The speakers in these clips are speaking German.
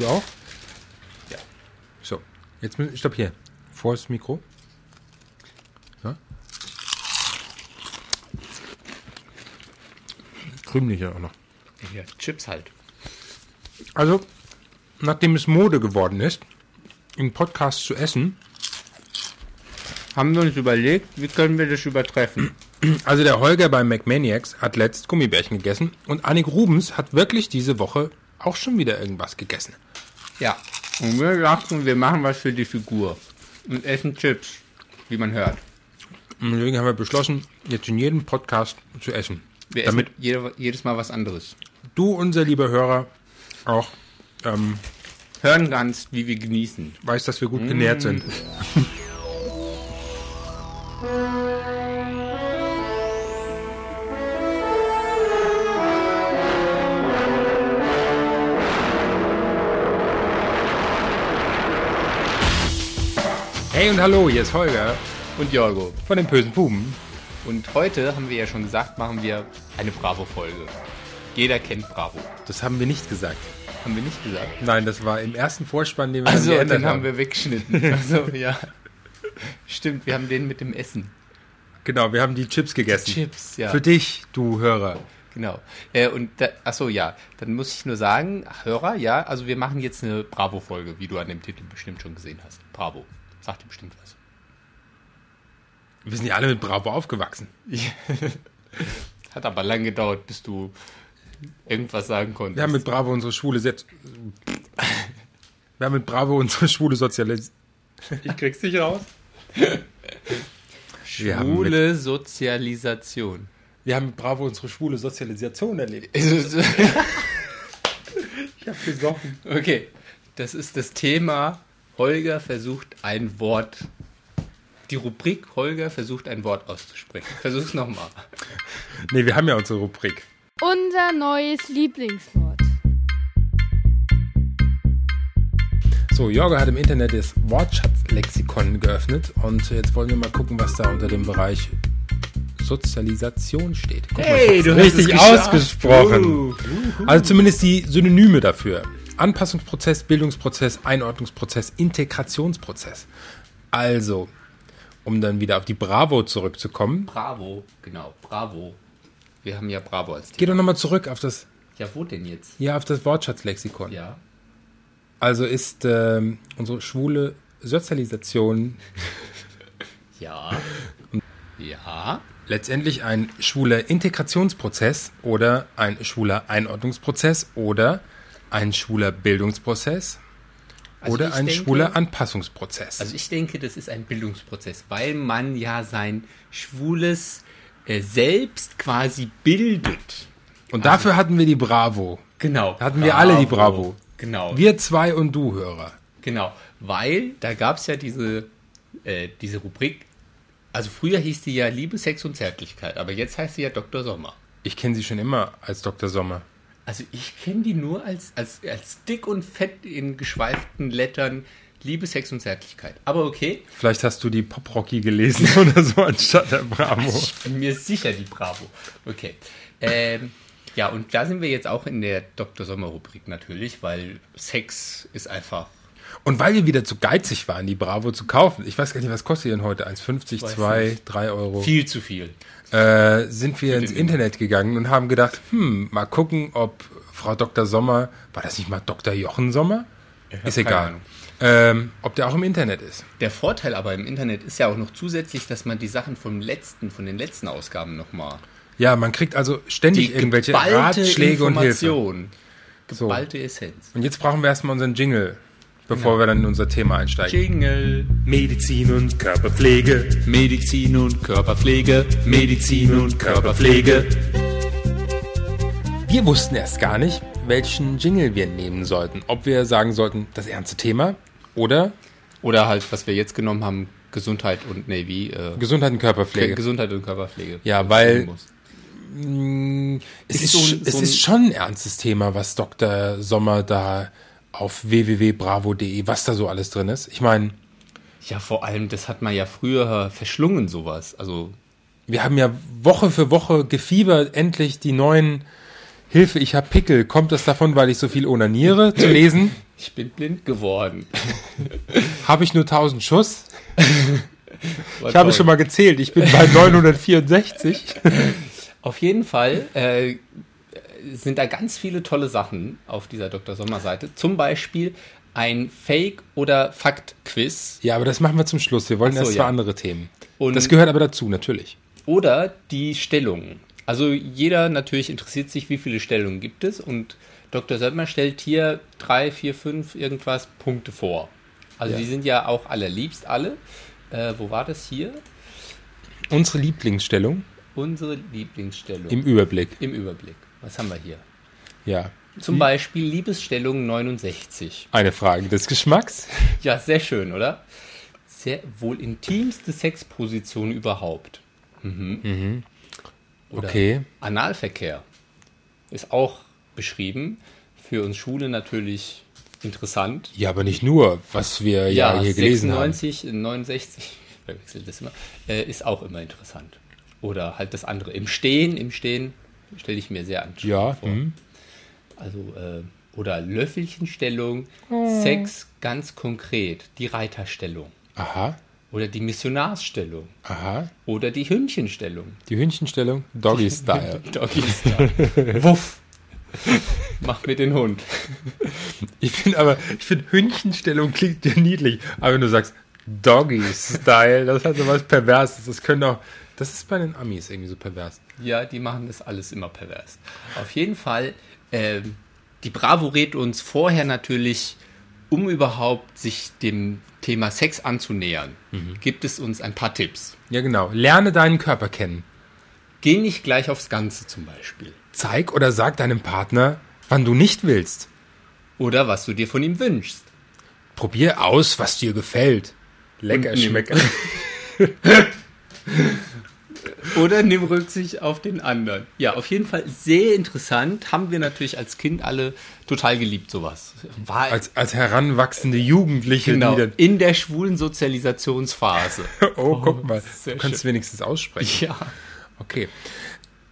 Du auch? Ja. So, jetzt müssen, stopp hier. Vor das Mikro. Ja. Krümlich auch noch. Ja, Chips halt. Also, nachdem es Mode geworden ist, im Podcast zu essen, Haben wir uns überlegt, wie können wir das übertreffen? also der Holger bei McManiacs hat letzt Gummibärchen gegessen und Annik Rubens hat wirklich diese Woche auch schon wieder irgendwas gegessen. Ja. Und wir dachten, wir machen was für die Figur. Und essen Chips, wie man hört. Und deswegen haben wir beschlossen, jetzt in jedem Podcast zu essen. Wir Damit essen jede, jedes Mal was anderes. du, unser lieber Hörer, auch ähm, Hören ganz, wie wir genießen. weißt, dass wir gut genährt sind. Und hallo, hier ist Holger Und Jorgo. von den bösen Buben. Und heute haben wir ja schon gesagt, machen wir eine Bravo-Folge. Jeder kennt Bravo. Das haben wir nicht gesagt. Haben wir nicht gesagt. Nein, das war im ersten Vorspann, den wir Also, dann geändert den haben wir weggeschnitten. Also, ja. Stimmt, wir haben den mit dem Essen. Genau, wir haben die Chips gegessen. Chips, ja. Für dich, du Hörer. Genau. Äh, und da, achso, ja. Dann muss ich nur sagen, Hörer, ja, also wir machen jetzt eine Bravo-Folge, wie du an dem Titel bestimmt schon gesehen hast. Bravo. Sagt dir bestimmt was. Wir sind ja alle mit Bravo aufgewachsen. Hat aber lang gedauert, bis du irgendwas sagen konntest. Wir haben mit Bravo unsere schwule Set Wir haben mit Bravo unsere schwule Sozialis Ich krieg's nicht raus. Schwule Sozialisation. wir haben mit Bravo unsere schwule Sozialisation erlebt. okay, Ich hab gesoffen. das ist das Thema. Holger versucht ein Wort. Die Rubrik Holger versucht ein Wort auszusprechen. Versuch's nochmal. Nee, wir haben ja unsere Rubrik. Unser neues Lieblingswort. So, Jorge hat im Internet das Wortschatzlexikon geöffnet und jetzt wollen wir mal gucken, was da unter dem Bereich Sozialisation steht. Guck mal, ich hab's richtig ausgesprochen. Uh, Also zumindest die Synonyme dafür. Anpassungsprozess, Bildungsprozess, Einordnungsprozess, Integrationsprozess. Also, um dann wieder auf die Bravo zurückzukommen, Bravo, genau, Bravo. Wir haben ja Bravo als geh Thema. doch nochmal zurück auf das, Ja, wo denn jetzt? ja, auf das Wortschatzlexikon. Ja. Also ist ähm, unsere schwule Sozialisation Ja. Ja. letztendlich ein schwuler Integrationsprozess oder ein schwuler Einordnungsprozess oder ein schwuler Bildungsprozess Also oder ein denke- schwuler Anpassungsprozess. Also ich denke, das ist ein Bildungsprozess, weil man ja sein schwules äh, Selbst quasi bildet. Und dafür hatten wir die Bravo. Genau. Da hatten wir alle die Bravo. Genau. Wir zwei und du, Hörer. Genau, weil da gab es ja diese, äh, diese Rubrik, also früher hieß die ja Liebe, Sex und Zärtlichkeit, aber jetzt heißt sie ja Dr. Sommer. Ich kenne sie schon immer als Dr. Sommer. Also ich kenne die nur als, als, als dick und fett in geschweiften Lettern Liebe, Sex und Zärtlichkeit. Aber okay, Vielleicht hast du die Pop-Rocky gelesen oder so anstatt der Bravo. ich bin mir sicher die Bravo. Okay. Ähm, ja, und da sind wir jetzt auch in der Dr. Sommer-Rubrik natürlich, weil Sex ist einfach Und weil wir wieder zu geizig waren, die Bravo zu kaufen, ich weiß gar nicht, was kostet die denn heute? 1,50, Weiß 2, nicht. 3 Euro. viel zu viel. Äh, sind wir ins Internet gegangen und haben gedacht, hm, mal gucken, ob Frau Dr. Sommer, war das nicht mal Dr. Jochen Sommer? Ist egal. Ähm, ob der auch im Internet ist. Der Vorteil aber im Internet ist ja auch noch zusätzlich, dass man die Sachen vom letzten, von den letzten Ausgaben nochmal. Ja, man kriegt also ständig irgendwelche geballte Ratschläge und Hilfe. Information, So. geballte Essenz. Und jetzt brauchen wir erstmal unseren Jingle, bevor Genau. wir dann in unser Thema einsteigen. Jingle, Medizin und Körperpflege. Medizin und Körperpflege, Medizin und Körperpflege. Wir wussten erst gar nicht, welchen Jingle wir nehmen sollten. Ob wir sagen sollten, das ernste Thema oder Oder halt, was wir jetzt genommen haben, Gesundheit und Navy. Äh, Gesundheit und Körperpflege. Gesundheit und Körperpflege. Ja, weil- Muss. Es Ist ist, so es so ist schon ein ernstes Thema, was Dr. Sommer da auf www.bravo.de, was da so alles drin ist. Ich meine, Ja, vor allem, das hat man ja früher verschlungen, sowas. Also, wir haben ja Woche für Woche gefiebert, endlich die neuen Hilfe, ich habe Pickel. Kommt das davon, weil ich so viel onaniere zu lesen? Ich bin blind geworden. Habe ich nur 1000 Schuss? Ich habe schon mal gezählt. Ich bin bei 964. Auf jeden Fall äh, sind da ganz viele tolle Sachen auf dieser Dr. Sommer-Seite. Zum Beispiel ein Fake- oder Fakt-Quiz Ja, aber das machen wir zum Schluss. Wir wollen so, erst ja. zwei andere Themen. Und- das gehört aber dazu, natürlich. oder die Stellungen. Also jeder natürlich interessiert sich, wie viele Stellungen gibt es und Dr. Söldner stellt hier drei, vier, fünf irgendwas Punkte vor. Also Ja. die sind ja auch allerliebst alle. Äh, wo war das hier? Unsere Lieblingsstellung Unsere Lieblingsstellung im Überblick. im Überblick. Was haben wir hier? Ja. Zum Beispiel Liebesstellung 69. Eine Frage des Geschmacks. Ja, sehr schön, oder? Sehr wohl intimste Sexposition überhaupt. Mhm. Oder Okay. Analverkehr ist auch beschrieben. Für uns Schule natürlich interessant. Ja, aber nicht nur, was wir ja, hier gelesen haben. 96, 69, ich verwechsel das immer, äh, ist auch immer interessant. Oder halt das andere. Im Stehen, im Stehen stelle ich mir sehr anstrengend Ja, vor. hm. Also, äh, oder Löffelchenstellung, Oh. Sex ganz konkret, die Reiterstellung. aha, Oder die Missionarsstellung. aha. Oder die Hündchenstellung. Die Hündchenstellung, Doggy Style. Doggy Style. Wuff. Mach mir den Hund. Ich finde aber, ich finde Hündchenstellung klingt ja niedlich. Aber wenn du sagst Doggy Style, das hat so was Perverses. Das können auch, das ist bei den Amis irgendwie so pervers. Ja, die machen das alles immer pervers. Auf jeden Fall, ähm, die Bravo rät uns vorher natürlich, um überhaupt sich dem Thema Sex anzunähern, gibt es uns ein paar Tipps. Ja, genau. Lerne deinen Körper kennen. Geh nicht gleich aufs Ganze zum Beispiel. Zeig oder sag deinem Partner, wann du nicht willst. Oder was du dir von ihm wünschst. Probier aus, was dir gefällt. Lecker schmecker. Oder nimm Rücksicht auf den anderen. Ja, auf jeden Fall sehr interessant. Haben wir natürlich als Kind alle total geliebt, sowas. War Als, als heranwachsende Jugendliche, genau, in der schwulen Sozialisationsphase. oh, guck mal, du kannst schön. wenigstens aussprechen. ja. Okay.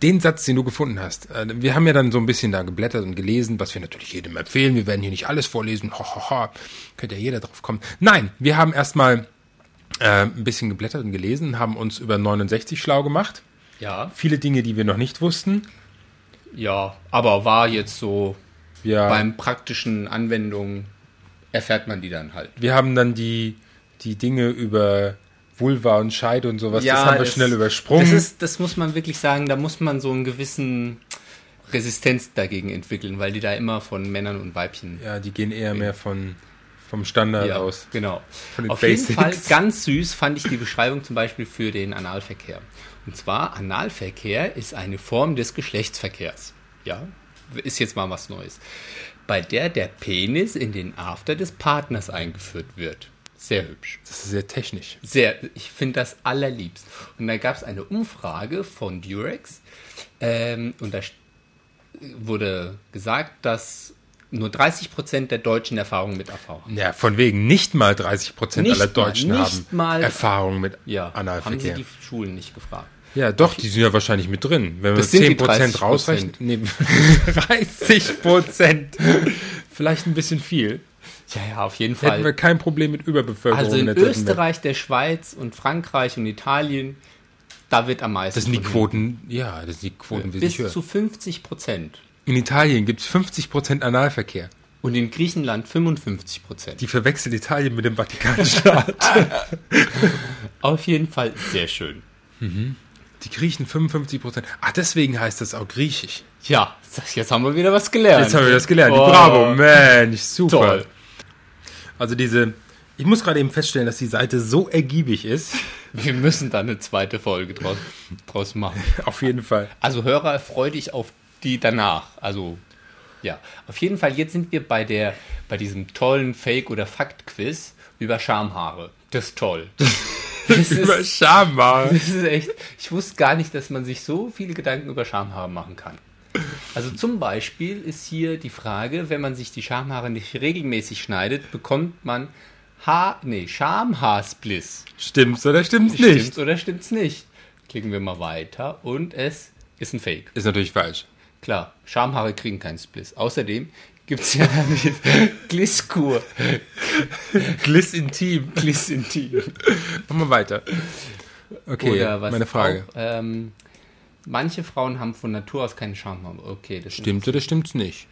Den Satz, den du gefunden hast, äh, wir haben ja dann so ein bisschen da geblättert und gelesen, was wir natürlich jedem empfehlen. Wir werden hier nicht alles vorlesen. Ho, ho, ho. Könnte ja jeder drauf kommen. Nein, wir haben erstmal äh, ein bisschen geblättert und gelesen, haben uns über 69 schlau gemacht. Ja, Viele Dinge, die wir noch nicht wussten. ja, aber war jetzt so Wir, beim praktischen Anwendungen erfährt man die dann halt. wir haben dann die, die Dinge über Vulva und Scheide und sowas, das haben wir schnell übersprungen. Das, ist, das muss man wirklich sagen, da muss man so einen gewissen Resistenz dagegen entwickeln, weil die da immer von Männern und Weibchen ja, die gehen eher mehr von, vom Standard aus. Genau. Von den Auf Basics. jeden Fall ganz süß fand ich die Beschreibung zum Beispiel für den Analverkehr. Und zwar, Analverkehr ist eine Form des Geschlechtsverkehrs. Ja, ist jetzt mal was Neues. Bei der der Penis in den After des Partners eingeführt wird. Sehr hübsch. Das ist sehr technisch. Sehr, ich finde das allerliebst. Und da gab es eine Umfrage von Durex ähm, und da wurde gesagt, dass nur 30% der Deutschen Erfahrung mit Erfahrung haben. Ja, von wegen nicht mal 30 Prozent aller mal, Deutschen nicht haben mal- Erfahrung mit Ja, haben sie Analverkehr. die Schulen nicht gefragt. Ja, doch, die sind ja wahrscheinlich mit drin. Wenn wir Das sind die 10 Prozent 30%. rausrechnen. Nee, 30 Prozent. Vielleicht ein bisschen viel. Ja, ja, auf jeden Hätten wir Fall. kein Problem mit Überbevölkerung Also in der. Österreich, der Schweiz und Frankreich und Italien, da wird am meisten. Das sind die Quoten, ja, das sind die Quoten Bis wesentlich höher. zu 50 Prozent. In Italien gibt es 50 Prozent Analverkehr. Und in Griechenland 55 Prozent. Die verwechselt Italien mit dem Vatikanstaat. Auf jeden Fall sehr schön. die Griechen 55 Prozent. Ach, deswegen heißt das auch griechisch. Ja, jetzt haben wir wieder was gelernt. Jetzt haben wir das gelernt. Oh, Bravo, Mensch, super. Toll. Also diese, ich muss gerade eben feststellen, dass die Seite so ergiebig ist. Wir müssen da eine zweite Folge draus, draus machen. Auf jeden Fall. Also Hörer, freu dich auf die danach. Also ja, auf jeden Fall. Jetzt sind wir bei der, bei diesem tollen Fake- oder Fakt-Quiz über Schamhaare. Das ist toll. Das Über ist, Schamhaare. das ist echt. Ich wusste gar nicht, dass man sich so viele Gedanken über Schamhaare machen kann. Also zum Beispiel ist hier die Frage, wenn man sich die Schamhaare nicht regelmäßig schneidet, bekommt man Haar, nee, Schamhaarspliss. Stimmt's oder stimmt's nicht? Stimmt's oder stimmt's nicht? Klicken wir mal weiter und es ist ein Fake. Ist natürlich falsch. Klar, Schamhaare kriegen keinen Spliss. Außerdem gibt es ja die Glisskur. Gliss intim. Gliss intim. Machen wir weiter. Okay, meine Frage. Auch, ähm, manche Frauen haben von Natur aus keinen Schamhaare. Okay, das Stimmt oder stimmt's nicht?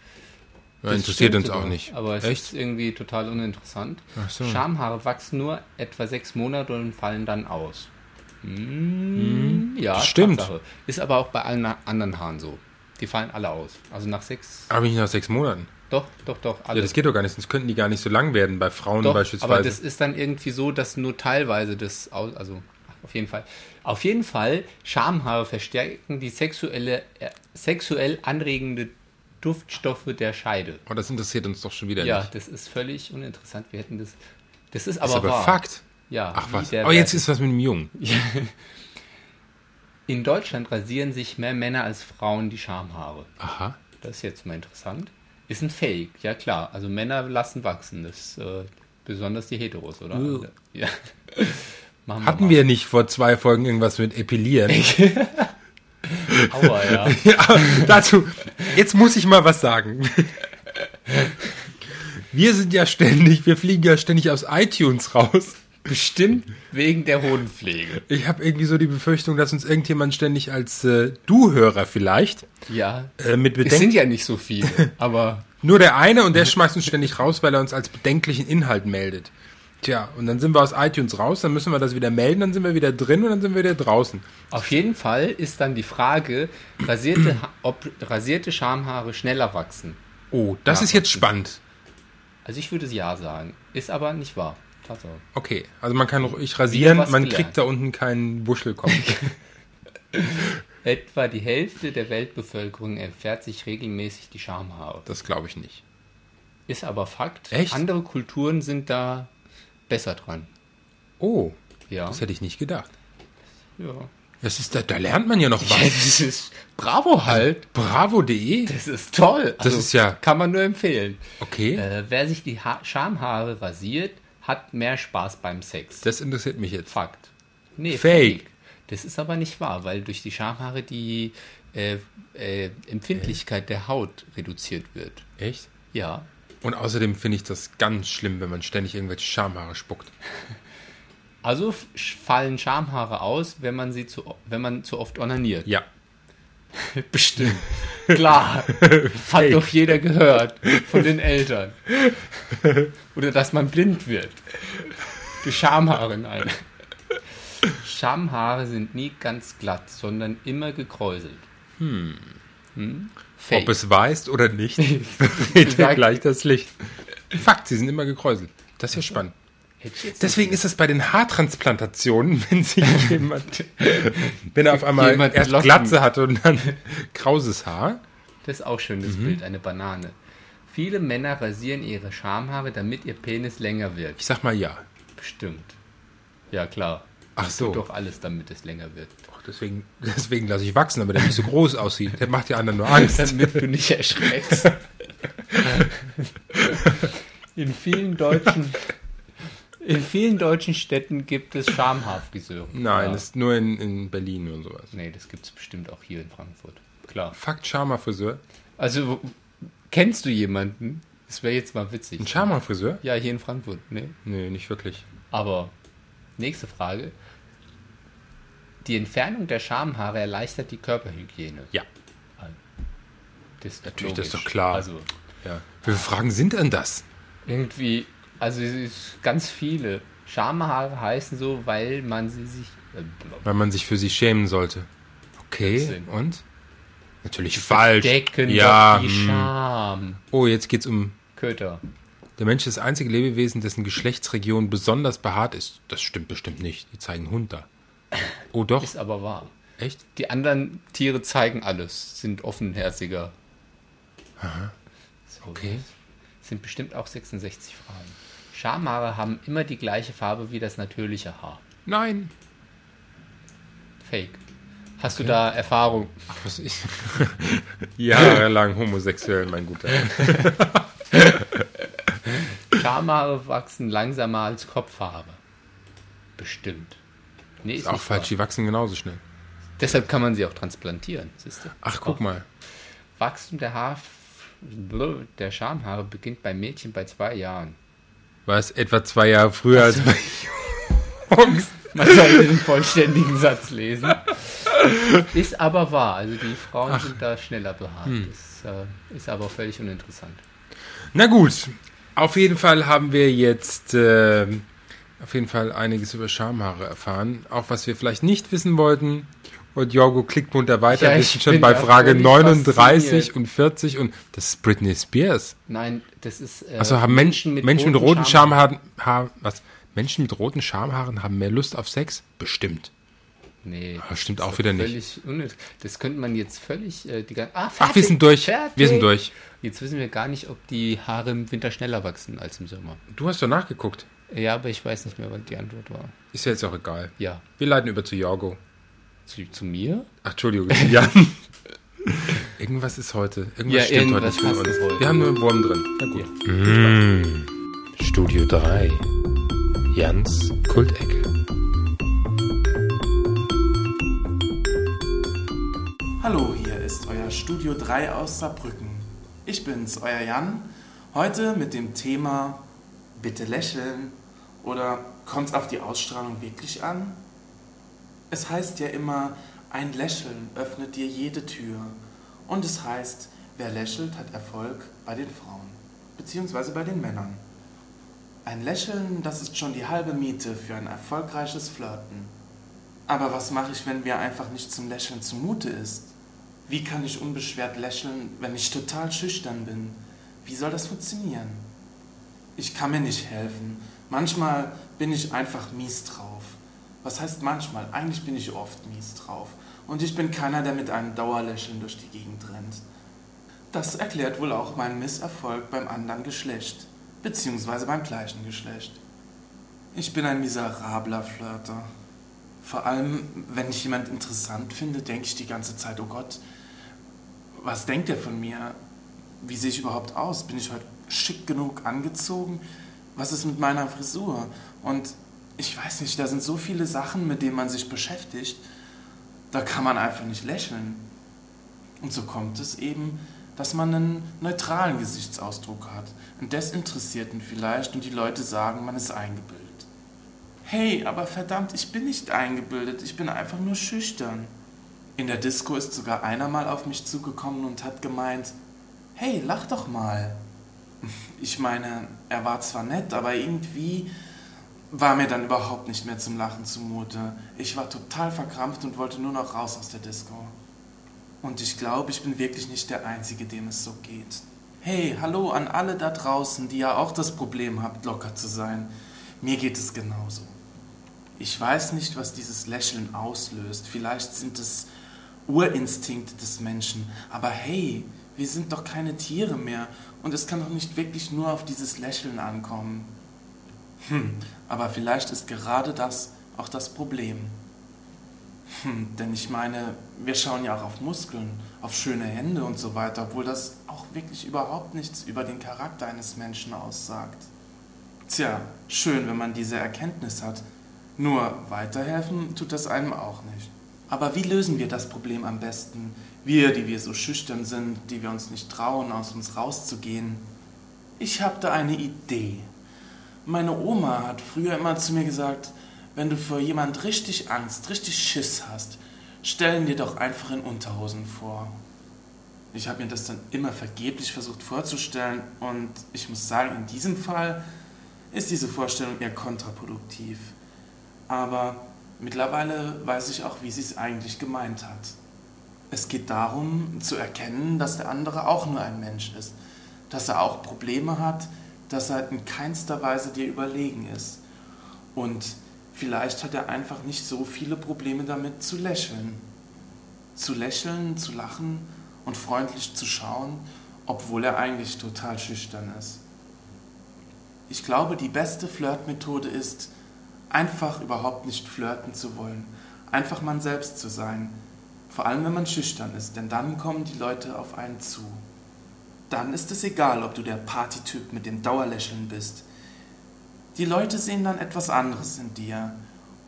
Ja, Das interessiert stimmt uns auch nicht. Aber es Echt? ist irgendwie total uninteressant. So. Schamhaare wachsen nur etwa sechs Monate und fallen dann aus. Hm, ja, das stimmt. Tatsache. Ist aber auch bei allen anderen Haaren so. Die fallen alle aus. Also nach sechs. Aber nicht nach sechs Monaten. Doch, doch, doch. Alle. Ja, das geht doch gar nicht, sonst könnten die gar nicht so lang werden, bei Frauen doch, beispielsweise. aber das ist dann irgendwie so, dass nur teilweise das aus. Also auf jeden Fall. Auf jeden Fall, Schamhaare verstärken die sexuelle, äh, sexuell anregende Duftstoffe der Scheide. oh, das interessiert uns doch schon wieder Ja, nicht. das ist völlig uninteressant. Wir hätten das. Das ist Das aber, ist aber wahr. Fakt. Ja. Ach was. Oh, jetzt ist was mit dem Jungen. In Deutschland rasieren sich mehr Männer als Frauen die Schamhaare. Aha. Das ist jetzt mal interessant. Ist ein Fake, ja klar. Also Männer lassen wachsen. Das ist äh, besonders die Heteros, oder? Uh. Ja. Machen Hatten mal. wir nicht vor zwei Folgen irgendwas mit Epilieren? Aua, ja. ja, dazu, jetzt muss ich mal was sagen. Wir sind ja ständig, wir fliegen ja ständig aus iTunes raus. Bestimmt wegen der Hodenpflege. Ich habe irgendwie so die Befürchtung, dass uns irgendjemand ständig als äh, Du-Hörer vielleicht Ja. äh, mit Es sind Bedenken. ja nicht so viele, aber Nur der eine und der schmeißt uns ständig raus, weil er uns als bedenklichen Inhalt meldet. Tja, und dann sind wir aus iTunes raus, dann müssen wir das wieder melden, dann sind wir wieder drin und dann sind wir wieder draußen. auf jeden Fall ist dann die Frage, rasierte, ob rasierte Schamhaare schneller wachsen. Oh, das Ja, ist jetzt spannend. Also ich würde es ja sagen. Ist aber nicht wahr. Tatsache. Okay, also man kann ruhig rasieren, man gelernt. kriegt da unten keinen Buschelkopf. Etwa die Hälfte der Weltbevölkerung entfernt sich regelmäßig die Schamhaare. Das glaube ich nicht. Ist aber Fakt. Echt? Andere Kulturen sind da besser dran. Oh, Ja. das hätte ich nicht gedacht. ja. Das ist, da, da lernt man ja noch Ja, was. das ist Bravo halt. Bravo.de? Das ist toll. Das ist ja- Kann man nur empfehlen. Okay, Äh, wer sich die ha Schamhaare rasiert, hat mehr Spaß beim Sex. das interessiert mich jetzt. Fakt. Nee, Fake. Das ist aber nicht wahr, weil durch die Schamhaare die äh, äh, Empfindlichkeit der Haut reduziert wird. Echt? Ja. Und außerdem finde ich das ganz schlimm, wenn man ständig irgendwelche Schamhaare spuckt. Also fallen Schamhaare aus, wenn man sie zu, wenn man zu oft onaniert. Ja. Bestimmt. Klar. Hat doch jeder gehört von den Eltern. Oder dass man blind wird. Die Schamhaare, nein. Schamhaare sind nie ganz glatt, sondern immer gekräuselt. Hm. Fake. Ob es weißt oder nicht, verrät dir gleich das Licht. Fakt, sie sind immer gekräuselt. Das ist ja spannend. Deswegen ist es bei den Haartransplantationen, wenn sich jemand, wenn er auf einmal Jemand erst Locken. Glatze hatte und dann krauses Haar. Das ist auch schön, Mhm. das Bild, eine Banane. Viele Männer rasieren ihre Schamhaare, damit ihr Penis länger wird. Ich sag mal ja. Bestimmt. Ja, klar. Ach so. Tut doch alles, damit es länger wird. Deswegen, deswegen lasse ich wachsen, aber der nicht so groß aussieht. Der macht die anderen nur Angst. damit du nicht erschreckst. In vielen deutschen, in vielen deutschen Städten gibt es Schamhaarfriseure. Nein, ja. das ist nur in, in Berlin und sowas. nee, das gibt es bestimmt auch hier in Frankfurt. Klar. Fakt Schamhaarfriseur. Also, kennst du jemanden? Das wäre jetzt mal witzig. Ein Schamhaarfriseur? Ja, hier in Frankfurt. Nee. Nee, nicht wirklich. Aber, nächste Frage. Die Entfernung der Schamhaare erleichtert die Körperhygiene. Ja. Das ist doch Natürlich, das ist logisch. doch klar. Also, ja. Wie viele Fragen sind denn das? Irgendwie, also ganz viele. Schamhaare heißen so, weil man sie sich. Äh, Weil man sich für sie schämen sollte. Okay, Sinn. und? Natürlich falsch. decken ja. die hm. Scham. Oh, jetzt geht's um. Köter. Der Mensch ist das einzige Lebewesen, dessen Geschlechtsregion besonders behaart ist. Das stimmt bestimmt nicht. Die zeigen Hund da. Oh doch. Ist aber wahr. Echt? Die anderen Tiere zeigen alles, sind offenherziger. So, Okay. Sind bestimmt auch 66 Fragen. Schamhaare haben immer die gleiche Farbe wie das natürliche Haar. Nein. Fake. Hast du da Erfahrung? Ach, was ich. Jahrelang homosexuell, mein Guter. Schamhaare wachsen langsamer als Kopfhaare. Bestimmt. Nee, ist, Ist auch nicht falsch, wahr. die wachsen genauso schnell. Deshalb kann man sie auch transplantieren, siehst du? Ach, guck mal. Wachstum der, Haar, der Schamhaare beginnt bei Mädchen bei zwei Jahren. Was? Etwa zwei Jahre früher als bei Jungs? Man sollte den vollständigen Satz lesen. Ist aber wahr. Also die Frauen Ach. sind da schneller behaart. Hm. Das äh, ist aber völlig uninteressant. Na gut. Auf jeden Fall haben wir jetzt äh, auf jeden Fall einiges über Schamhaare erfahren. Auch was wir vielleicht nicht wissen wollten. Und Jorgo klickt munter weiter. Ja, wir sind schon bei Frage 39 und 40 und das ist Britney Spears. Nein, das ist. Äh, also haben Menschen, mit, Menschen mit roten Schamhaaren, Haar, was? Menschen mit roten Schamhaaren haben mehr Lust auf Sex? Bestimmt. Nee. Das stimmt auch wieder nicht. Das könnte man jetzt völlig. Äh, die, ah, fertig, Ach, wir sind durch. Fertig. Wir sind durch. Jetzt wissen wir gar nicht, ob die Haare im Winter schneller wachsen als im Sommer. Du hast doch nachgeguckt. Ja, aber ich weiß nicht mehr, was die Antwort war. Ist ja jetzt auch egal. Ja. Wir leiten über zu Jorgo. Zu, zu mir? Ach, Entschuldigung, Jan. irgendwas ist heute. Irgendwas ja, stimmt heute nicht uns. Wir haben nur einen Wurm drin. Na gut. Ja. Mmh. Studio 3. Jans Kultecke. Hallo, hier ist euer Studio 3 aus Saarbrücken. Ich bin's, euer Jan. Heute mit dem Thema Bitte lächeln oder kommt's auf die Ausstrahlung wirklich an? Es heißt ja immer, ein Lächeln öffnet dir jede Tür. Und es heißt, wer lächelt, hat Erfolg bei den Frauen, beziehungsweise bei den Männern. Ein Lächeln, das ist schon die halbe Miete für ein erfolgreiches Flirten. Aber was mache ich, wenn mir einfach nicht zum Lächeln zumute ist? Wie kann ich unbeschwert lächeln, wenn ich total schüchtern bin? Wie soll das funktionieren? Ich kann mir nicht helfen. Manchmal bin ich einfach mies drauf. Was heißt manchmal? Eigentlich bin ich oft mies drauf. Und ich bin keiner, der mit einem Dauerlächeln durch die Gegend rennt. Das erklärt wohl auch meinen Misserfolg beim anderen Geschlecht, beziehungsweise beim gleichen Geschlecht. Ich bin ein miserabler Flirter. Vor allem, wenn ich jemand interessant finde, denke ich die ganze Zeit, oh Gott, was denkt er von mir? Wie sehe ich überhaupt aus? Bin ich heute schick genug angezogen? Was ist mit meiner Frisur? Und ich weiß nicht, da sind so viele Sachen, mit denen man sich beschäftigt, da kann man einfach nicht lächeln. Und so kommt es eben, dass man einen neutralen Gesichtsausdruck hat, einen desinteressierten vielleicht, und die Leute sagen, man ist eingebildet. Hey, aber verdammt, ich bin nicht eingebildet, ich bin einfach nur schüchtern. In der Disco ist sogar einer mal auf mich zugekommen und hat gemeint, hey, lach doch mal. Ich meine, er war zwar nett, aber irgendwie war mir dann überhaupt nicht mehr zum Lachen zumute. Ich war total verkrampft und wollte nur noch raus aus der Disco. Und ich glaube, ich bin wirklich nicht der Einzige, dem es so geht. Hey, hallo an alle da draußen, die ja auch das Problem habt, locker zu sein. Mir geht es genauso. Ich weiß nicht, was dieses Lächeln auslöst. Vielleicht sind es Urinstinkte des Menschen. Aber hey, wir sind doch keine Tiere mehr. Und es kann doch nicht wirklich nur auf dieses Lächeln ankommen. Hm, aber vielleicht ist gerade das auch das Problem. Hm, denn ich meine, wir schauen ja auch auf Muskeln, auf schöne Hände und so weiter, obwohl das auch wirklich überhaupt nichts über den Charakter eines Menschen aussagt. Tja, schön, wenn man diese Erkenntnis hat. Nur weiterhelfen tut das einem auch nicht. Aber wie lösen wir das Problem am besten? Wir, die wir so schüchtern sind, die wir uns nicht trauen, aus uns rauszugehen. Ich habe da eine Idee. Meine Oma hat früher immer zu mir gesagt, wenn du vor jemand richtig Angst, richtig Schiss hast, stellen dir doch einfach in Unterhosen vor. Ich habe mir das dann immer vergeblich versucht vorzustellen und ich muss sagen, in diesem Fall ist diese Vorstellung eher kontraproduktiv. Aber mittlerweile weiß ich auch, wie sie es eigentlich gemeint hat. Es geht darum, zu erkennen, dass der andere auch nur ein Mensch ist, dass er auch Probleme hat, dass er in keinster Weise dir überlegen ist. Und vielleicht hat er einfach nicht so viele Probleme damit zu lächeln. Zu lächeln, zu lachen und freundlich zu schauen, obwohl er eigentlich total schüchtern ist. Ich glaube, die beste Flirtmethode ist, einfach überhaupt nicht flirten zu wollen, einfach man selbst zu sein, vor allem wenn man schüchtern ist, denn dann kommen die Leute auf einen zu dann ist es egal, ob du der Partytyp mit dem Dauerlächeln bist. Die Leute sehen dann etwas anderes in dir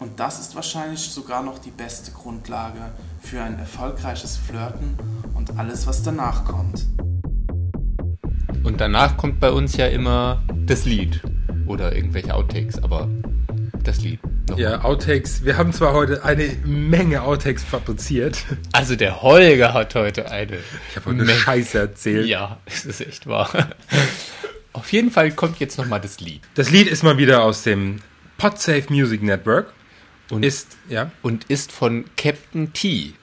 Und das ist wahrscheinlich sogar noch die beste Grundlage für ein erfolgreiches Flirten und alles, was danach kommt. Und danach kommt bei uns ja immer das Lied oder irgendwelche Outtakes, aber das Lied. Nochmal. Ja, Outtakes. Wir haben zwar heute eine Menge Outtakes fabriziert. Also der Holger hat heute eine. Ich habe heute eine Scheiße erzählt. Ja, es ist echt wahr. Auf jeden Fall kommt jetzt nochmal das Lied. Das Lied ist mal wieder aus dem Podsafe Music Network. Und ist, ja. Und ist von Captain T.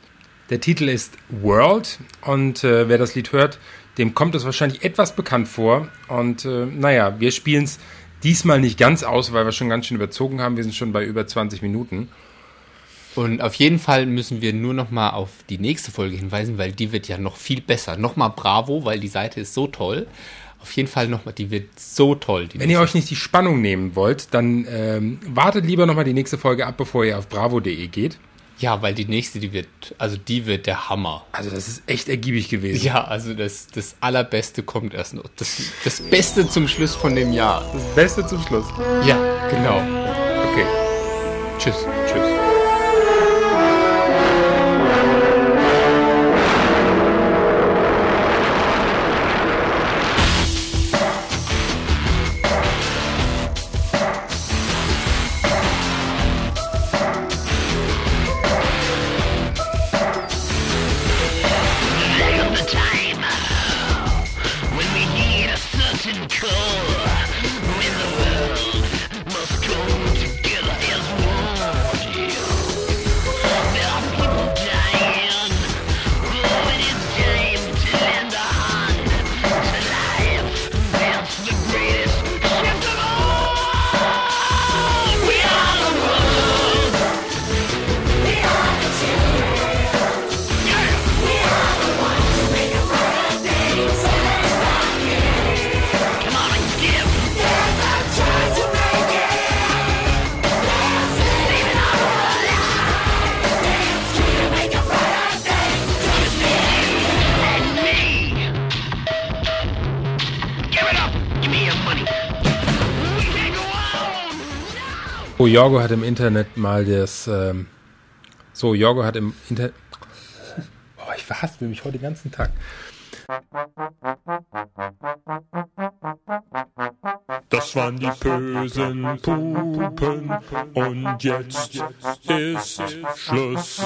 Der Titel ist World und äh, wer das Lied hört, dem kommt es wahrscheinlich etwas bekannt vor. Und äh, naja, wir spielen es diesmal nicht ganz aus, weil wir schon ganz schön überzogen haben. Wir sind schon bei über 20 Minuten. Und auf jeden Fall müssen wir nur noch mal auf die nächste Folge hinweisen, weil die wird ja noch viel besser. Nochmal bravo, weil die Seite ist so toll. Auf jeden Fall nochmal, die wird so toll. Wenn ihr euch nicht die Spannung nehmen wollt, dann ähm, wartet lieber nochmal die nächste Folge ab, bevor ihr auf bravo.de geht. Ja, weil die nächste, die wird, also die wird der Hammer. Also das ist echt ergiebig gewesen. Ja, also das, das Allerbeste kommt erst noch. Das, das Beste zum Schluss von dem Jahr. Das Beste zum Schluss. Ja, genau. Okay. Tschüss. So, Jorgo hat im Internet mal das. Ähm, so, Jorgo hat im Internet. Oh, ich verhaspel mich heute den ganzen Tag. Das waren die bösen Pupen und jetzt ist Schluss.